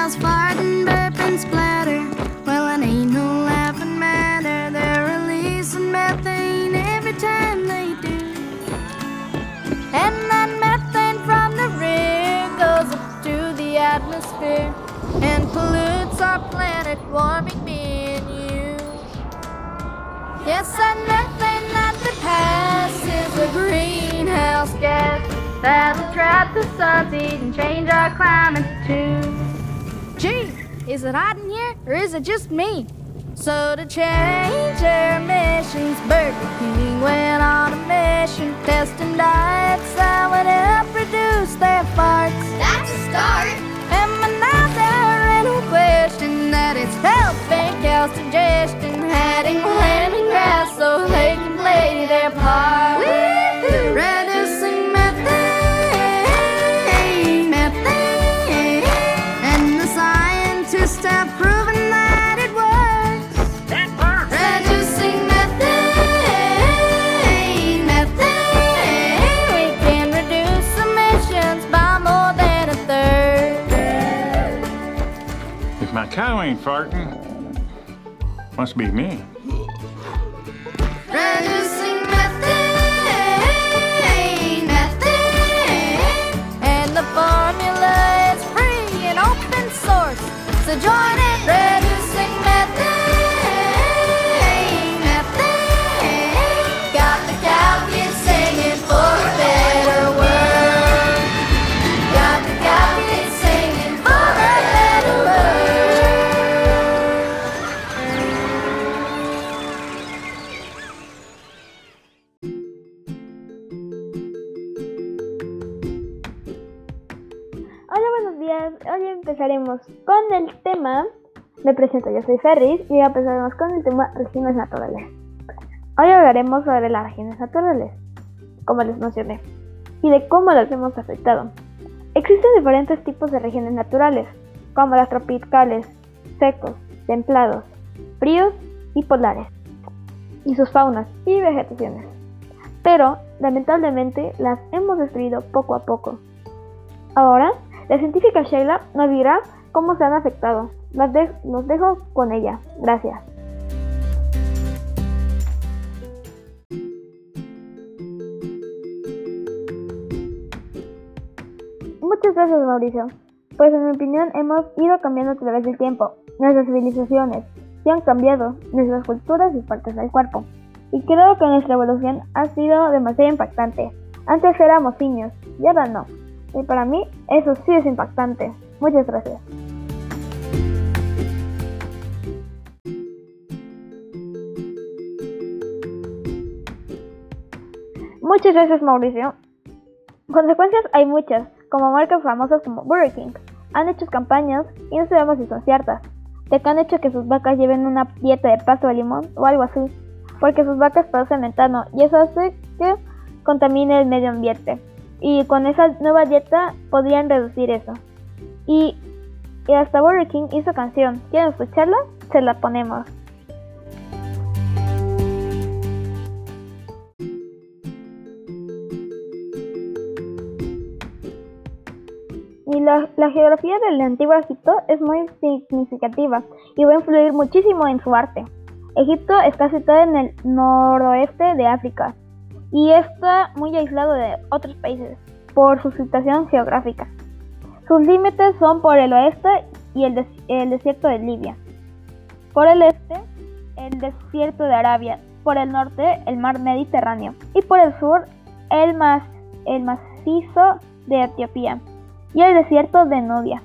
house fart and burp and splatter. Well, it ain't no laughing matter. They're releasing methane every time they do. And that methane from the rear goes up to the atmosphere and pollutes our planet, warming me and you. Yes, that methane that they pass is a greenhouse gas that'll trap the sun's heat and change our climate too. Gee, is it hot in here or is it just me? So to change their emissions, Burger King went on a mission, testing diets that would help reduce their farts. If my cow ain't farting, must be me. Días. Hoy empezaremos con el tema. Me presento, yo soy Ferris y empezaremos con el tema regiones naturales. Hoy hablaremos sobre las regiones naturales, como les mencioné, y de cómo las hemos afectado. Existen diferentes tipos de regiones naturales, como las tropicales, secos, templados, fríos y polares, y sus faunas y vegetaciones. Pero, lamentablemente, las hemos destruido poco a poco. Ahora, la científica Sheila nos dirá cómo se han afectado. Los, los dejo con ella. Gracias. Muchas gracias Mauricio. Pues en mi opinión hemos ido cambiando a través del tiempo. Nuestras civilizaciones sí han cambiado, nuestras culturas y partes del cuerpo. Y creo que nuestra evolución ha sido demasiado impactante. Antes éramos simios, y ahora no. Y para mí eso sí es impactante. Muchas gracias. Muchas gracias Mauricio. Consecuencias hay muchas, como marcas famosas como Burger King. Han hecho campañas y no sabemos si son ciertas, de que han hecho que sus vacas lleven una dieta de pasto de limón o algo así, porque sus vacas producen metano y eso hace que contamine el medio ambiente. Y con esa nueva dieta podrían reducir eso. Y, hasta Burger King hizo canción. ¿Quieren escucharla? Se la ponemos. Y la, la geografía del antiguo Egipto es muy significativa y va a influir muchísimo en su arte. Egipto está situado en el noroeste de África y está muy aislado de otros países por su situación geográfica. Sus límites son por el oeste y el, des- el desierto de Libia, por el este el desierto de Arabia, por el norte el mar Mediterráneo y por el sur el macizo de Etiopía y el desierto de Nubia.